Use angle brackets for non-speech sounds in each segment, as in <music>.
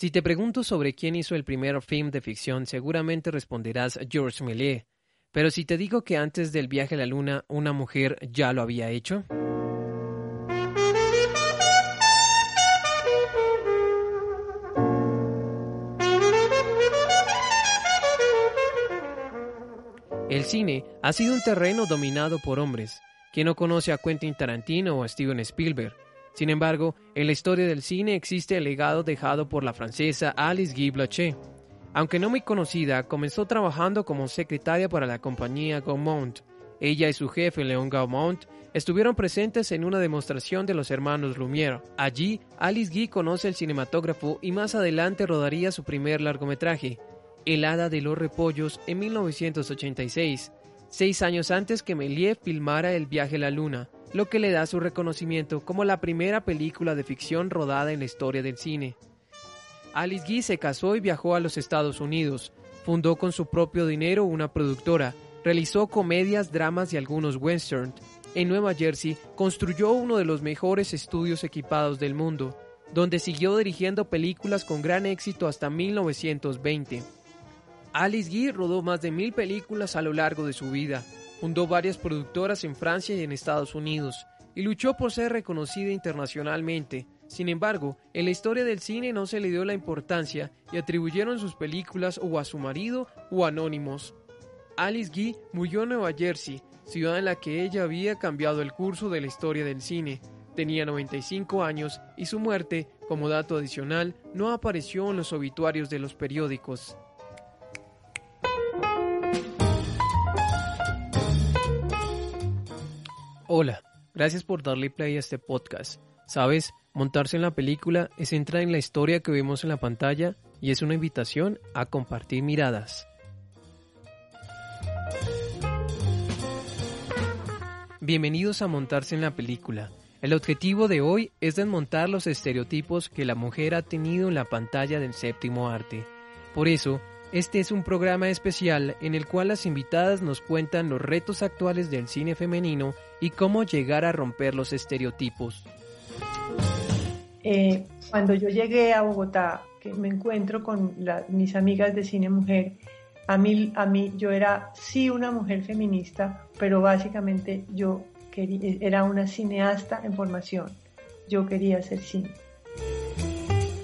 Si te pregunto sobre quién hizo el primer film de ficción, seguramente responderás Georges Méliès. Pero si te digo que antes del viaje a la luna una mujer ya lo había hecho. El cine ha sido un terreno dominado por hombres. ¿Quién no conoce a Quentin Tarantino o a Steven Spielberg? Sin embargo, en la historia del cine existe el legado dejado por la francesa Alice Guy Blaché. Aunque no muy conocida, comenzó trabajando como secretaria para la compañía Gaumont. Ella y su jefe, Leon Gaumont, estuvieron presentes en una demostración de los hermanos Lumière. Allí, Alice Guy conoce el cinematógrafo y más adelante rodaría su primer largometraje, el Hada de los Repollos en 1986, seis años antes que Méliès filmara El viaje a la luna, lo que le da su reconocimiento como la primera película de ficción rodada en la historia del cine. Alice Guy se casó y viajó a los Estados Unidos, fundó con su propio dinero una productora, realizó comedias, dramas y algunos westerns. En Nueva Jersey construyó uno de los mejores estudios equipados del mundo, donde siguió dirigiendo películas con gran éxito hasta 1920. Alice Guy rodó más de mil películas a lo largo de su vida, fundó varias productoras en Francia y en Estados Unidos, y luchó por ser reconocida internacionalmente. Sin embargo, en la historia del cine no se le dio la importancia y atribuyeron sus películas o a su marido o anónimos. Alice Guy murió en Nueva Jersey, ciudad en la que ella había cambiado el curso de la historia del cine. Tenía 95 años y su muerte, como dato adicional, no apareció en los obituarios de los periódicos. Hola, gracias por darle play a este podcast. Sabes, montarse en la película es entrar en la historia que vemos en la pantalla y es una invitación a compartir miradas. Bienvenidos a Montarse en la película. El objetivo de hoy es desmontar los estereotipos que la mujer ha tenido en la pantalla del séptimo arte. Por eso, este es un programa especial en el cual las invitadas nos cuentan los retos actuales del cine femenino y cómo llegar a romper los estereotipos. Eh, cuando yo llegué a Bogotá, que me encuentro con mis amigas de cine mujer, a mí, a mí yo era sí una mujer feminista, pero básicamente yo quería, era una cineasta en formación. Yo quería hacer cine.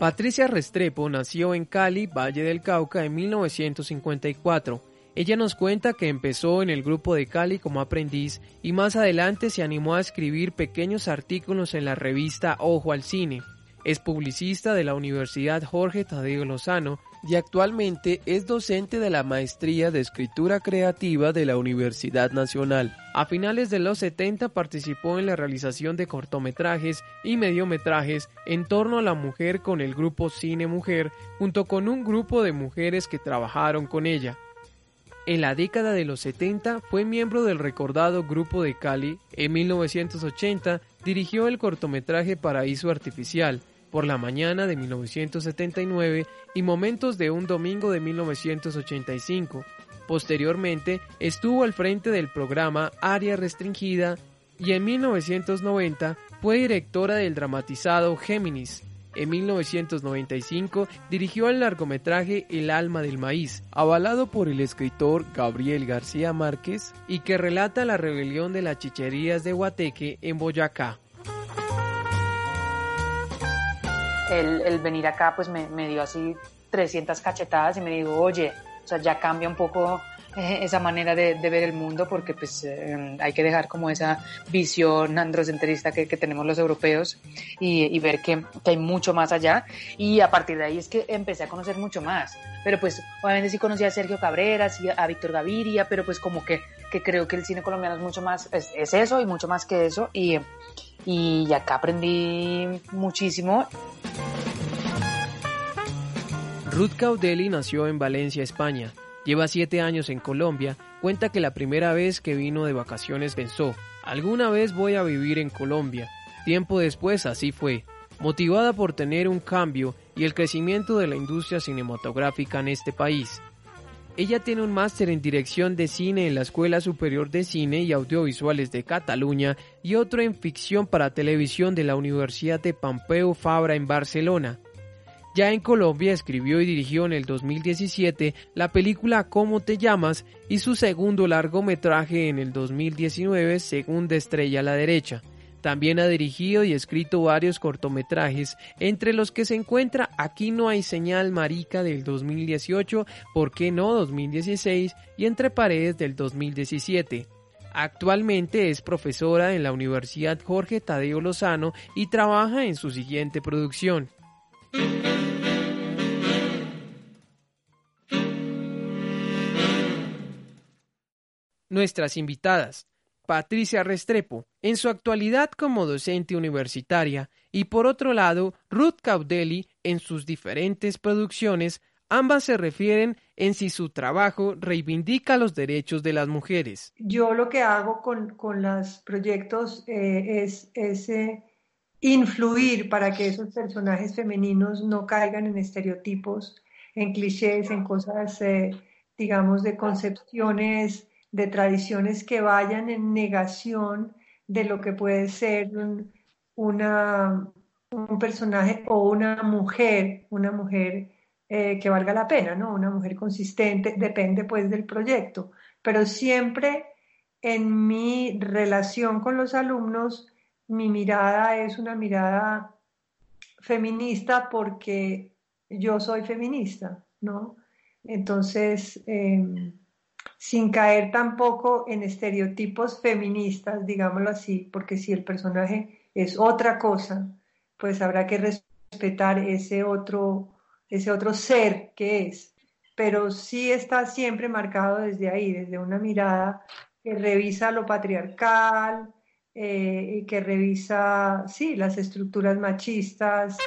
Patricia Restrepo nació en Cali, Valle del Cauca, en 1954. Ella nos cuenta que empezó en el grupo de Cali como aprendiz y más adelante se animó a escribir pequeños artículos en la revista Ojo al Cine. Es publicista de la Universidad Jorge Tadeo Lozano y actualmente es docente de la Maestría de Escritura Creativa de la Universidad Nacional. A finales de los 70 participó en la realización de cortometrajes y mediometrajes en torno a la mujer con el grupo Cine Mujer, junto con un grupo de mujeres que trabajaron con ella. En la década de los 70 fue miembro del recordado Grupo de Cali. En 1980 dirigió el cortometraje Paraíso Artificial, por la mañana de 1979 y Momentos de un domingo de 1985. Posteriormente estuvo al frente del programa Área Restringida y en 1990 fue directora del dramatizado Géminis. En 1995 dirigió el largometraje El alma del maíz, avalado por el escritor Gabriel García Márquez y que relata la rebelión de las chicherías de Guateque en Boyacá. El, venir acá pues me, dio así 300 cachetadas y me dijo, oye, o sea, ya cambia un poco eh, esa manera de, ver el mundo porque pues eh, hay que dejar como esa visión androcentrista que, tenemos los europeos y, ver que, hay mucho más allá. Y a partir de ahí es que empecé a conocer mucho más. Pero pues obviamente sí conocí a Sergio Cabrera, a Víctor Gaviria pero pues como que, creo que el cine colombiano es mucho más, es, es eso y mucho más que eso. Y, y acá aprendí muchísimo. Ruth Caudeli nació en Valencia, España. Lleva siete años en Colombia. Cuenta que la primera vez que vino de vacaciones pensó, alguna vez voy a vivir en Colombia. Tiempo después así fue. Motivada por tener un cambio y el crecimiento de la industria cinematográfica en este país. Ella tiene un máster en dirección de cine en la Escuela Superior de Cine y Audiovisuales de Cataluña y otro en ficción para televisión de la Universidad de Pompeu Fabra en Barcelona. Ya en Colombia escribió y dirigió en el 2017 la película Cómo te llamas y su segundo largometraje en el 2019 Segunda estrella a la derecha. También ha dirigido y escrito varios cortometrajes, entre los que se encuentra Aquí no hay señal marica del 2018, ¿Por qué no 2016 y Entre paredes del 2017. Actualmente es profesora en la Universidad Jorge Tadeo Lozano y trabaja en su siguiente producción. Nuestras invitadas. Patricia Restrepo, en su actualidad como docente universitaria, y por otro lado, Ruth Caudelli, en sus diferentes producciones, ambas se refieren en si su trabajo reivindica los derechos de las mujeres. Yo lo que hago con, los proyectos eh, es, influir para que esos personajes femeninos no caigan en estereotipos, en clichés, en cosas, eh, digamos, de concepciones de tradiciones que vayan en negación de lo que puede ser un, un personaje o una mujer, una mujer eh, que valga la pena, ¿no? Una mujer consistente, depende pues del proyecto, pero siempre en mi relación con los alumnos, mi mirada es una mirada feminista porque yo soy feminista, ¿no? Entonces, em, sin caer tampoco en estereotipos feministas, digámoslo así, porque si el personaje es otra cosa, pues habrá que respetar ese otro, ese otro ser que es. Pero sí está siempre marcado desde ahí, desde una mirada que revisa lo patriarcal, eh, que revisa, sí, las estructuras machistas.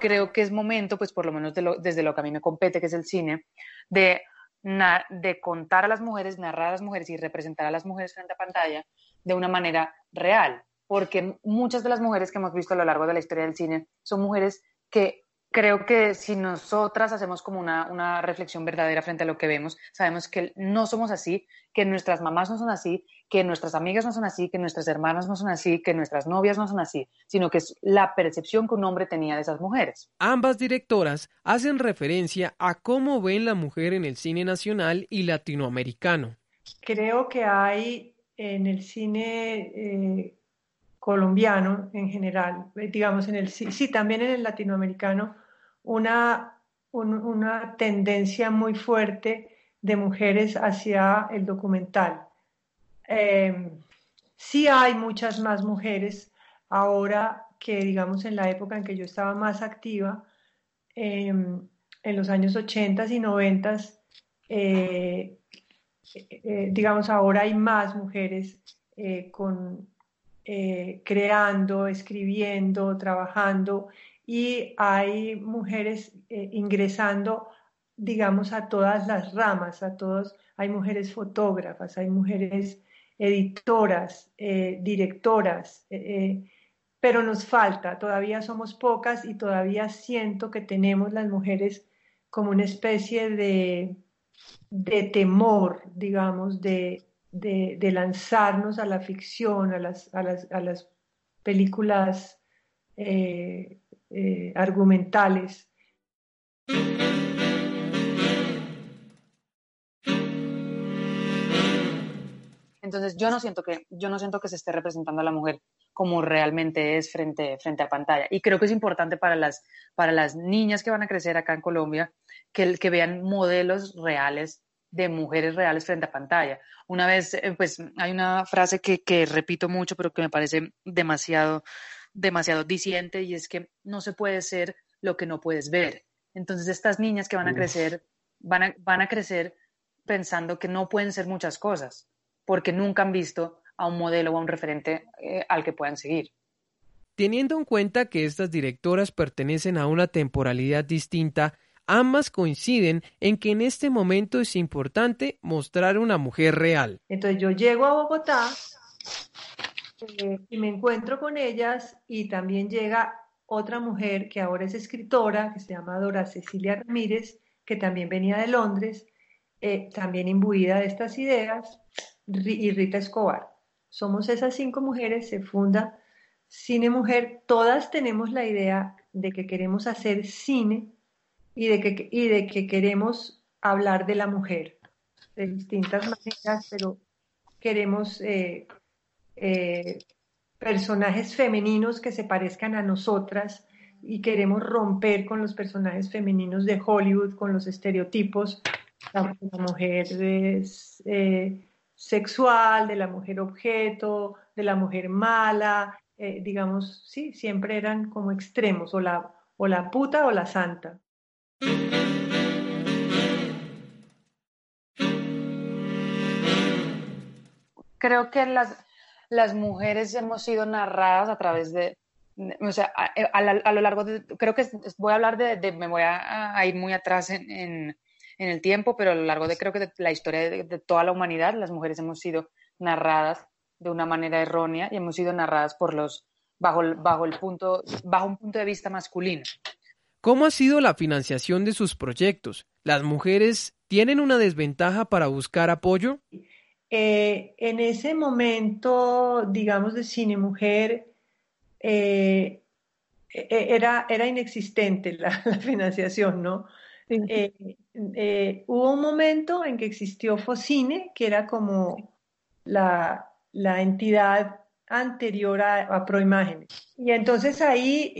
Creo que es momento, pues por lo menos desde lo que a mí me compete, que es el cine, de de contar a las mujeres, narrar a las mujeres y representar a las mujeres frente a pantalla de una manera real, porque muchas de las mujeres que hemos visto a lo largo de la historia del cine son mujeres que creo que si nosotras hacemos como una, una, reflexión verdadera frente a lo que vemos, sabemos que no somos así, que nuestras mamás no son así, que nuestras amigas no son así, que nuestras hermanas no son así, que nuestras novias no son así, sino que es la percepción que un hombre tenía de esas mujeres. Ambas directoras hacen referencia a cómo ven la mujer en el cine nacional y latinoamericano. Creo que hay en el cine eh, colombiano en general, eh, digamos en el sí, también en el latinoamericano, una, una tendencia muy fuerte de mujeres hacia el documental. Eh, sí hay muchas más mujeres ahora que, digamos, en la época en que yo estaba más activa, em, en los años 80 y 90, eh, eh, digamos, ahora hay más mujeres con, creando, escribiendo, trabajando y hay mujeres eh, ingresando, digamos, a todas las ramas, a todos, hay mujeres fotógrafas, hay mujeres editoras, eh, directoras, eh, pero nos falta, todavía somos pocas y todavía siento que tenemos las mujeres como una especie de, de temor, digamos, de, de, lanzarnos a la ficción, a las, a las, a las películas argumentales. Entonces yo no siento que yo no siento que se esté representando a la mujer como realmente es frente, frente a pantalla. Y creo que es importante para las, para las niñas que van a crecer acá en Colombia que, que vean modelos reales de mujeres reales frente a pantalla. Una vez, eh, pues hay una frase que, que repito mucho, pero que me parece demasiado, demasiado diciente y es que no se puede ser lo que no puedes ver. Entonces estas niñas que van a crecer, van a, van a crecer pensando que no pueden ser muchas cosas, porque nunca han visto a un modelo o a un referente eh, al que puedan seguir. Teniendo en cuenta que estas directoras pertenecen a una temporalidad distinta, ambas coinciden en que en este momento es importante mostrar una mujer real. Entonces yo llego a Bogotá eh, y me encuentro con ellas y también llega otra mujer que ahora es escritora, que se llama Dora Cecilia Ramírez, que también venía de Londres, eh, también imbuida de estas ideas, y Rita Escobar. Somos esas cinco mujeres, se funda Cine Mujer, todas tenemos la idea de que queremos hacer cine y de que, y de que queremos hablar de la mujer de distintas maneras, pero queremos eh, eh, personajes femeninos que se parezcan a nosotras y queremos romper con los personajes femeninos de Hollywood, con los estereotipos. La, mujer es, eh, sexual, de la mujer objeto, de la mujer mala, digamos, sí, siempre eran como extremos, o la, o la puta o la santa. creo que las, las mujeres hemos sido narradas a través de, o sea, a, lo largo de, creo que voy a hablar de, me voy a, ir muy atrás en, en, el tiempo, pero a lo largo de, creo que de la historia de, toda la humanidad, las mujeres hemos sido narradas de una manera errónea y hemos sido narradas por los, bajo, bajo, el punto, bajo un punto de vista masculino. ¿Cómo ha sido la financiación de sus proyectos? ¿Las mujeres tienen una desventaja para buscar apoyo? Eh, en ese momento, digamos, de cine mujer, eh, e, e, era, era inexistente la, <laughs> financiación, ¿no? Eh, hubo un momento en que existió Focine, que era como la, entidad anterior a, Proimágenes. Y entonces ahí,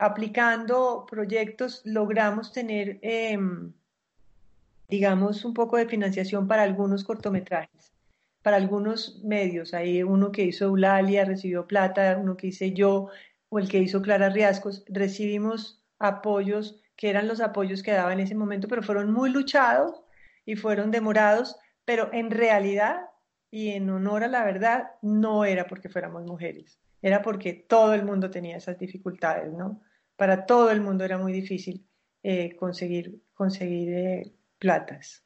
aplicando proyectos, logramos tener, em, digamos, un poco de financiación para algunos cortometrajes para algunos medios. Hay uno que hizo Eulalia, recibió plata, uno que hice yo, o el que hizo Clara Riascos. Recibimos apoyos que eran los apoyos que daba en ese momento, pero fueron muy luchados y fueron demorados, pero en realidad y en honor a la verdad, no era porque fuéramos mujeres, era porque todo el mundo tenía esas dificultades, ¿no? Para todo el mundo era muy difícil eh, conseguir, conseguir eh, platas.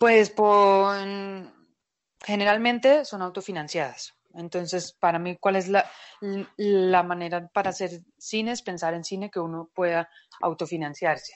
Pues por, generalmente son autofinanciadas. Entonces, para mí, ¿cuál es la, la manera para hacer cine? Es pensar en cine que uno pueda autofinanciarse.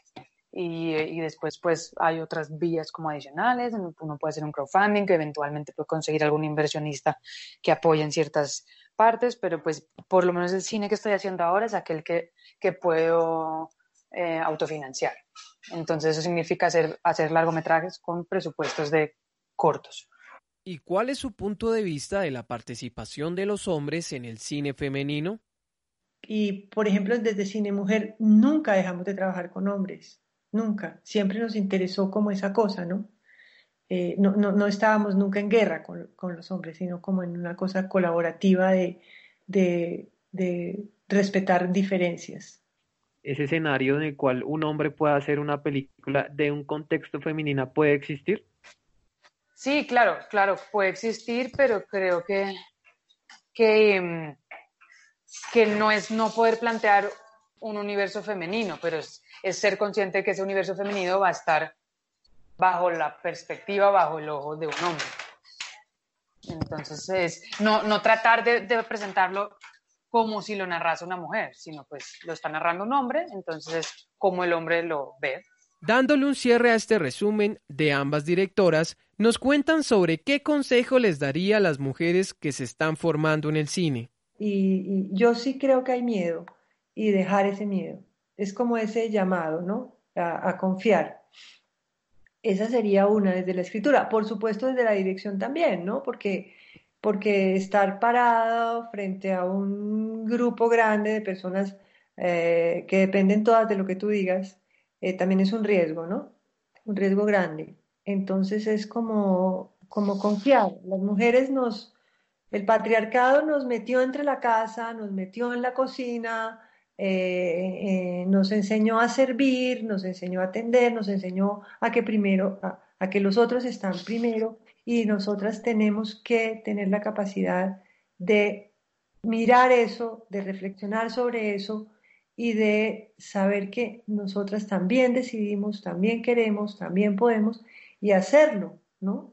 Y, y, después, pues, hay otras vías como adicionales. Uno puede hacer un crowdfunding que eventualmente puede conseguir algún inversionista que apoye en ciertas partes, pero pues, por lo menos el cine que estoy haciendo ahora es aquel que, que puedo eh, autofinanciar. Entonces eso significa hacer, hacer largometrajes con presupuestos de cortos. ¿Y cuál es su punto de vista de la participación de los hombres en el cine femenino? Y, por ejemplo, desde Cine Mujer nunca dejamos de trabajar con hombres, nunca. Siempre nos interesó como esa cosa, ¿no? Eh, no, no, no, estábamos nunca en guerra con, con, los hombres, sino como en una cosa colaborativa de, de, de respetar diferencias ese escenario en el cual un hombre pueda hacer una película de un contexto femenina puede existir? Sí, claro, claro, puede existir, pero creo que, que, mm, que no es no poder plantear un universo femenino, pero es, ser consciente que ese universo femenino va a estar bajo la perspectiva, bajo el ojo de un hombre. Entonces, es no, no tratar de presentarlo como si lo narrase una mujer, sino pues lo está narrando un hombre, entonces como el hombre lo ve. Dándole un cierre a este resumen de ambas directoras, nos cuentan sobre qué consejo les daría a las mujeres que se están formando en el cine. Y, yo sí creo que hay miedo y dejar ese miedo. Es como ese llamado, ¿no? A, a confiar. Esa sería una desde la escritura. Por supuesto desde la dirección también, ¿no? Porque porque estar parado frente a un grupo grande de personas eh, que dependen todas de lo que tú digas, eh, también es un riesgo, ¿no? Un riesgo grande. Entonces es como, como confiar. Las mujeres nos, el patriarcado nos metió entre la casa, nos metió en la cocina, eh, nos enseñó a servir, nos enseñó a atender, nos enseñó a que primero, a que los otros están primero y nosotras tenemos que tener la capacidad de mirar eso, de reflexionar sobre eso y de saber que nosotras también decidimos, también queremos, también podemos y hacerlo, ¿no?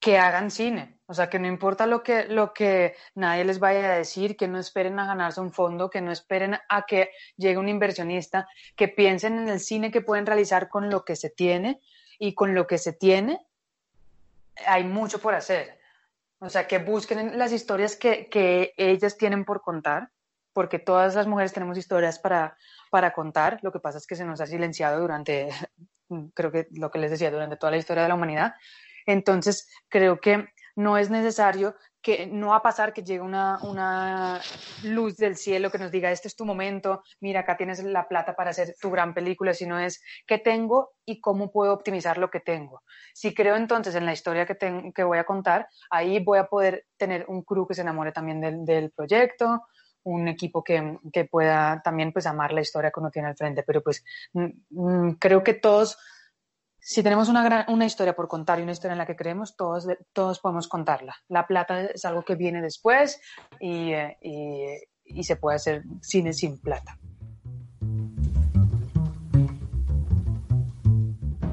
Que hagan cine, o sea, que no importa lo que, lo que nadie les vaya a decir, que no esperen a ganarse un fondo, que no esperen a que llegue un inversionista, que piensen en el cine que pueden realizar con lo que se tiene y con lo que se tiene, hay mucho por hacer. O sea, que busquen las historias que, que ellas tienen por contar, porque todas las mujeres tenemos historias para, para contar. Lo que pasa es que se nos ha silenciado durante, <laughs> creo que lo que les decía, durante toda la historia de la humanidad. Entonces, creo que no es necesario que no va a pasar que llegue una, una, luz del cielo que nos diga, este es tu momento, mira, acá tienes la plata para hacer tu gran película, sino es qué tengo y cómo puedo optimizar lo que tengo. Si creo entonces en la historia que, que voy a contar, ahí voy a poder tener un crew que se enamore también del, del proyecto, un equipo que, que, pueda también pues amar la historia que uno tiene al frente, pero pues mm, mm, creo que todos si tenemos una, gran, una historia por contar y una historia en la que creemos, todos, todos podemos contarla. La plata es algo que viene después y, eh, y, y se puede hacer cine sin plata.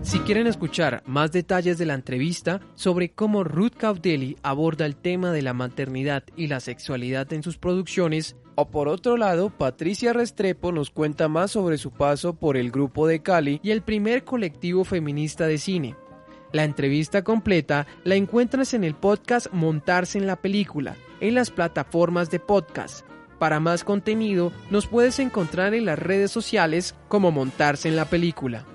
Si quieren escuchar más detalles de la entrevista sobre cómo Ruth Caudeli aborda el tema de la maternidad y la sexualidad en sus producciones, o por otro lado, Patricia Restrepo nos cuenta más sobre su paso por el grupo de Cali y el primer colectivo feminista de cine. La entrevista completa la encuentras en el podcast Montarse en la película, en las plataformas de podcast. Para más contenido, nos puedes encontrar en las redes sociales como Montarse en la película.